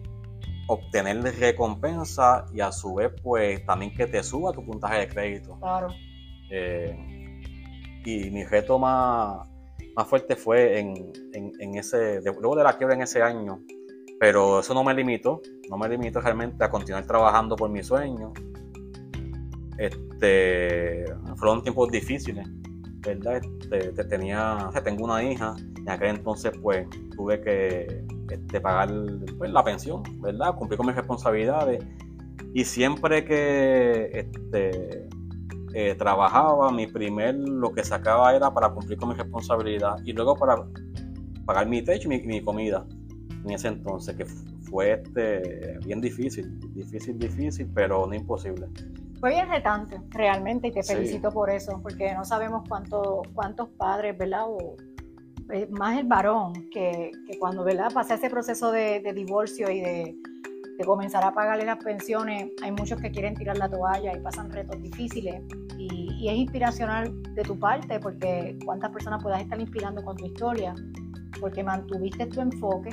obtener recompensa y a su vez pues también que te suba tu puntaje de crédito. Claro. Eh, y mi reto más, más fuerte fue en, en- ese, luego de la quiebra en ese año, pero eso no me limitó, no me limitó realmente a continuar trabajando por mi sueño. Este, fueron tiempos difíciles, ¿verdad? Este, te- tenía, tengo una hija, en aquel entonces pues tuve que este, pagar pues, la pensión, ¿verdad? Cumplir con mis responsabilidades y siempre que este, eh, trabajaba, mi primer lo que sacaba era para cumplir con mi responsabilidad y luego para pagar mi techo y mi comida en ese entonces, que fue este, bien difícil, difícil, difícil, pero no imposible. Fue bien retante, realmente, y te Sí. felicito por eso, porque no sabemos cuánto, cuántos padres, ¿verdad? O, eh, más el varón, que, que cuando, ¿verdad? Pasa ese proceso de, de divorcio y de, de comenzar a pagarle las pensiones, hay muchos que quieren tirar la toalla y pasan retos difíciles. Y, y es inspiracional de tu parte, porque cuántas personas puedas estar inspirando con tu historia, porque mantuviste tu enfoque,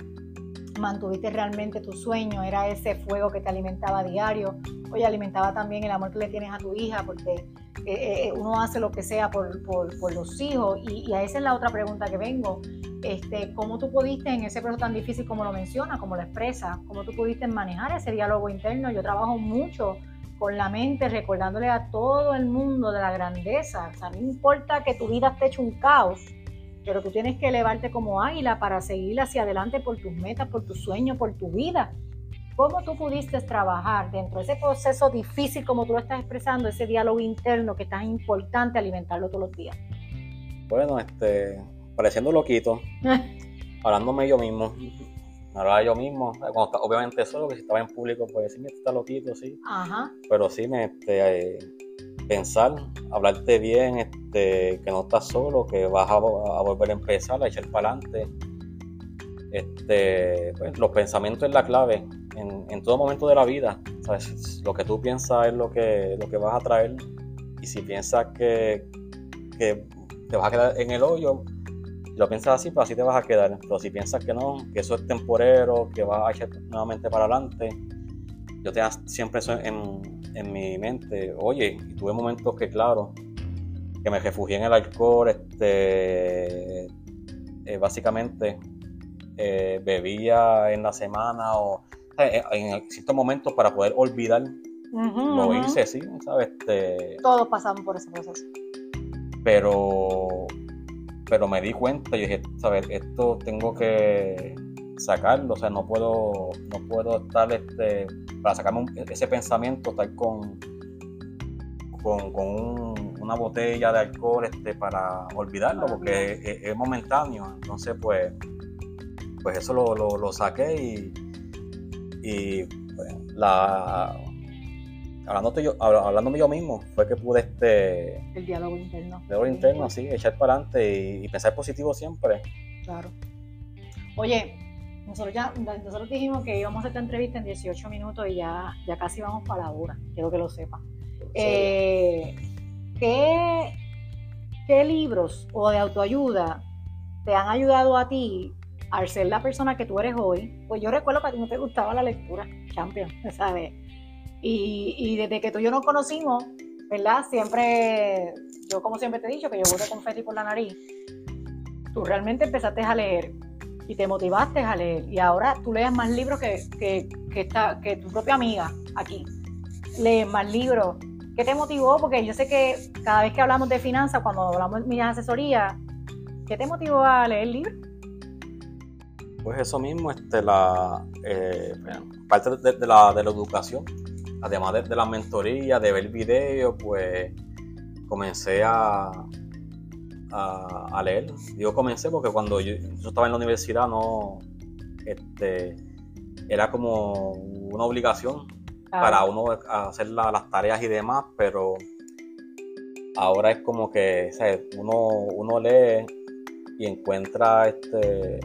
mantuviste realmente tu sueño, era ese fuego que te alimentaba diario, oye, alimentaba también el amor que le tienes a tu hija, porque eh, eh, uno hace lo que sea por, por- los hijos. Y, y a esa es la otra pregunta que vengo. Este, ¿Cómo tú pudiste en ese proceso tan difícil como lo menciona, como lo expresa, cómo tú pudiste manejar ese diálogo interno? Yo trabajo mucho con la mente, recordándole a todo el mundo de la grandeza. O sea, no importa que tu vida esté hecho un caos, pero tú tienes que elevarte como águila para seguir hacia adelante por tus metas, por tus sueños, por tu vida. ¿Cómo tú pudiste trabajar dentro de ese proceso difícil, como tú lo estás expresando, ese diálogo interno que es tan importante alimentarlo todos los días? Bueno, este, pareciendo loquito, hablándome yo mismo, me hablaba yo mismo, cuando está- obviamente solo que si estaba en público, pues sí, me está loquito, sí, Ajá, pero sí me, este, eh, pensar, hablarte bien, este, que no estás solo, que vas a, volver a empezar, a echar para adelante. Este, pues, los pensamientos es la clave en, todo momento de la vida. Lo que tú piensas es lo que, lo que vas a traer. Y si piensas que, que te vas a quedar en el hoyo, lo piensas así, pues así te vas a quedar. Pero si piensas que no, que eso es temporero, que vas a echar nuevamente para adelante, yo tenía siempre eso en, en mi mente. Oye, y tuve momentos que, claro, que me refugié en el alcohol, este, eh, básicamente eh, bebía en la semana o eh, en ciertos momentos para poder olvidar. lo hice, sí, ¿sabes? Este, Todos pasamos por ese proceso. Pero, pero me di cuenta, y dije, ¿sabes? Esto tengo que sacarlo, o sea, no puedo, no puedo estar, este, para sacarme ese pensamiento, estar con, con, una botella de alcohol este, para olvidarlo, porque es, momentáneo, entonces pues, pues eso lo, lo, saqué y, y pues, la hablándote yo, hablándome yo mismo, fue que pude este el diálogo interno. El diálogo interno, sí, echar para adelante y, y, pensar positivo siempre. Claro. Oye, nosotros ya nosotros dijimos que íbamos a hacer esta entrevista en 18 minutos y ya, ya casi vamos para la hora, quiero que lo sepa. Eh, ¿qué, ¿Qué libros o de autoayuda te han ayudado a ti al ser la persona que tú eres hoy? Pues yo recuerdo que a ti no te gustaba la lectura, champion, ¿sabes? Y, y desde que tú y yo nos conocimos, ¿verdad? Siempre, yo como siempre te he dicho que yo voy confeti por la nariz, tú realmente empezaste a leer y te motivaste a leer. Y ahora tú lees más libros que, que, que, tu propia amiga aquí. Lees más libros. ¿Qué te motivó? Porque yo sé que cada vez que hablamos de finanzas, cuando hablamos de mi asesoría, ¿qué te motivó a leer libros? Pues eso mismo, este, la, eh, parte de, la, de la educación, además de, de la mentoría, de ver videos, pues comencé a, a, leer. Digo comencé porque cuando yo, estaba en la universidad no este, era como una obligación para uno hacer las tareas y demás, pero ahora es como que Uno, uno lee y encuentra este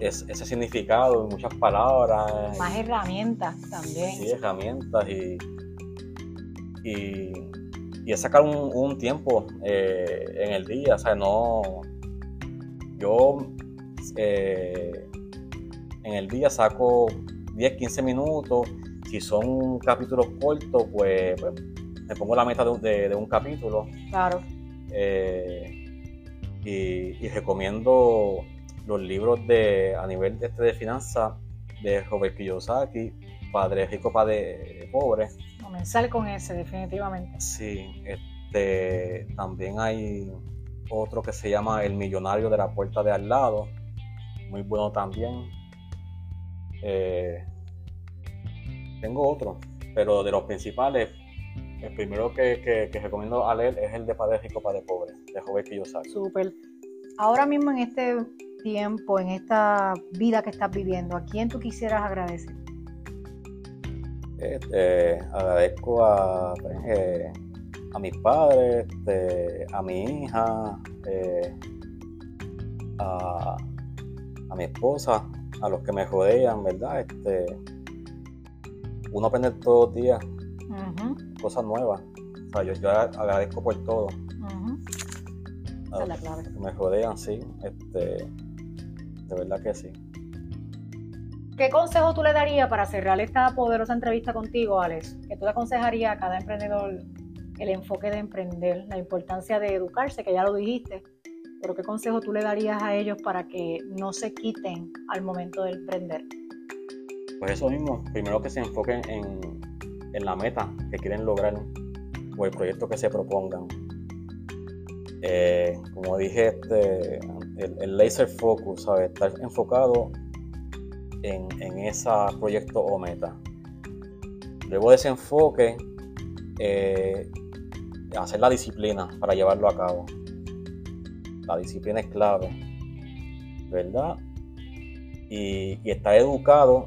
ese significado en muchas palabras. Más herramientas también. Sí, herramientas y, y y es sacar un, tiempo eh, en el día, o sea, no, yo eh, en el día saco 10, 15 minutos, si son capítulos cortos, pues, pues me pongo la meta de, un capítulo. Claro. Eh, y, recomiendo los libros de a nivel de, este de finanzas de Robert Kiyosaki, Padre Rico, Padre Pobre comenzar con ese, definitivamente. Sí, este, también hay otro que se llama El Millonario de la Puerta de al lado, muy bueno también. Eh, tengo otro, pero de los principales, el primero que, recomiendo a leer es el de Padre Rico, Padre Pobre, de Joven Kiyosaki. Súper. Ahora mismo en este tiempo, en esta vida que estás viviendo, ¿a quién tú quisieras agradecer? Este, agradezco a, pues, eh, a mis padres, este, a mi hija, eh, a, mi esposa, a los que me rodean, ¿verdad? Este, uno aprende todos los días cosas nuevas. yo, agradezco por todo. que me rodean, sí. Este, de verdad que sí. ¿Qué consejo tú le darías para cerrar esta poderosa entrevista contigo, Alex? ¿Qué tú le aconsejarías a cada emprendedor el enfoque de emprender, la importancia de educarse, que ya lo dijiste, pero qué consejo tú le darías a ellos para que no se quiten al momento de emprender? Pues eso mismo, primero que se enfoquen en, la meta que quieren lograr o el proyecto que se propongan. Eh, como dije, este, el, el, laser focus, ¿sabes? Estar enfocado en, en ese proyecto o meta. Luego de ese enfoque, eh, hacer la disciplina para llevarlo a cabo. La disciplina es clave, ¿verdad? Y, estar educado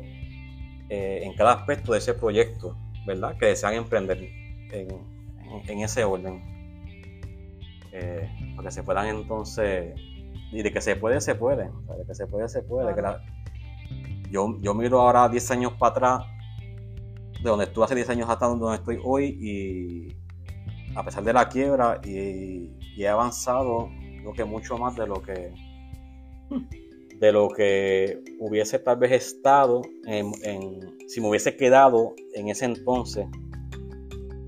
eh, en cada aspecto de ese proyecto, ¿verdad? Que desean emprender en, en, ese orden. Eh, para que se puedan entonces, y de que se puede, se puede, de que se puede, se puede. Yo, yo miro ahora 10 años para atrás, de donde estuve hace 10 años hasta donde estoy hoy, y a pesar de la quiebra, y, he avanzado, creo que mucho más de lo que de lo que hubiese tal vez estado en, si me hubiese quedado en ese entonces,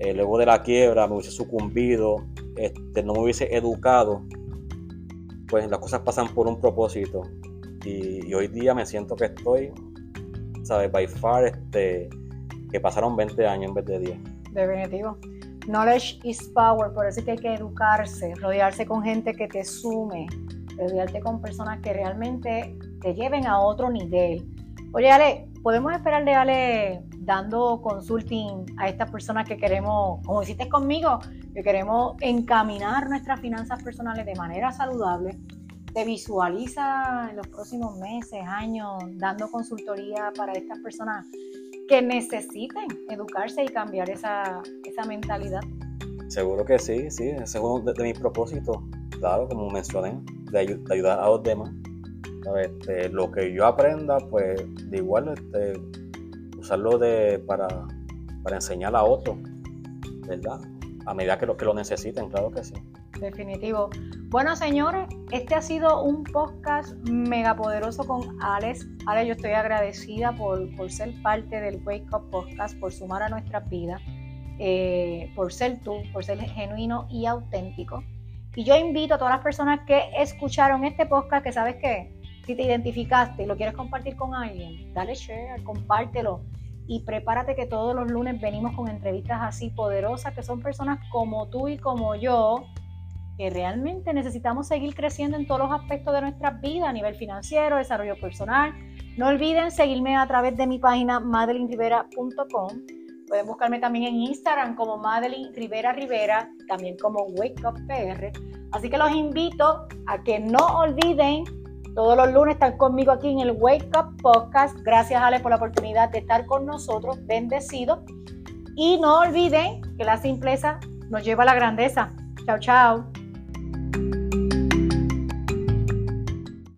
eh, luego de la quiebra, me hubiese sucumbido, este, no me hubiese educado, pues las cosas pasan por un propósito. Y, hoy día me siento que estoy, ¿sabes? By far, este, que pasaron 20 años en vez de 10. Definitivo. Knowledge is power, por eso es que hay que educarse, rodearse con gente que te sume, rodearte con personas que realmente te lleven a otro nivel. Oye, Ale, ¿podemos esperar Ale dando consulting a estas personas que queremos, como hiciste conmigo, que queremos encaminar nuestras finanzas personales de manera saludable? ¿Te visualiza en los próximos meses, años, dando consultoría para estas personas que necesiten educarse y cambiar esa, esa mentalidad? Seguro que sí, sí, ese es uno de mis propósitos, claro, como mencioné, de, ayudar a los demás. Este, lo que yo aprenda, pues de igual este, usarlo de, para, para enseñar a otros, ¿verdad? A medida que lo, que lo necesiten, claro que sí. Definitivo. Bueno, señores, este ha sido un podcast mega poderoso con Alex. Alex, yo estoy agradecida por, por ser parte del Wake Up Podcast, por sumar a nuestra vida, eh, por ser tú, por ser genuino y auténtico. Y yo invito a todas las personas que escucharon este podcast, que sabes que si te identificaste y lo quieres compartir con alguien, dale share, compártelo. Y prepárate que todos los lunes venimos con entrevistas así poderosas, que son personas como tú y como yo, que realmente necesitamos seguir creciendo en todos los aspectos de nuestra vida, a nivel financiero, desarrollo personal. No olviden seguirme a través de mi página madelinrivera.com. Pueden buscarme también en Instagram como Madeline Rivera Rivera, también como Wake Up PR. Así que los invito a que no olviden todos los lunes estar conmigo aquí en el Wake Up Podcast. Gracias, Ale, por la oportunidad de estar con nosotros. Bendecido. Y no olviden que la simpleza nos lleva a la grandeza. Chao, chao.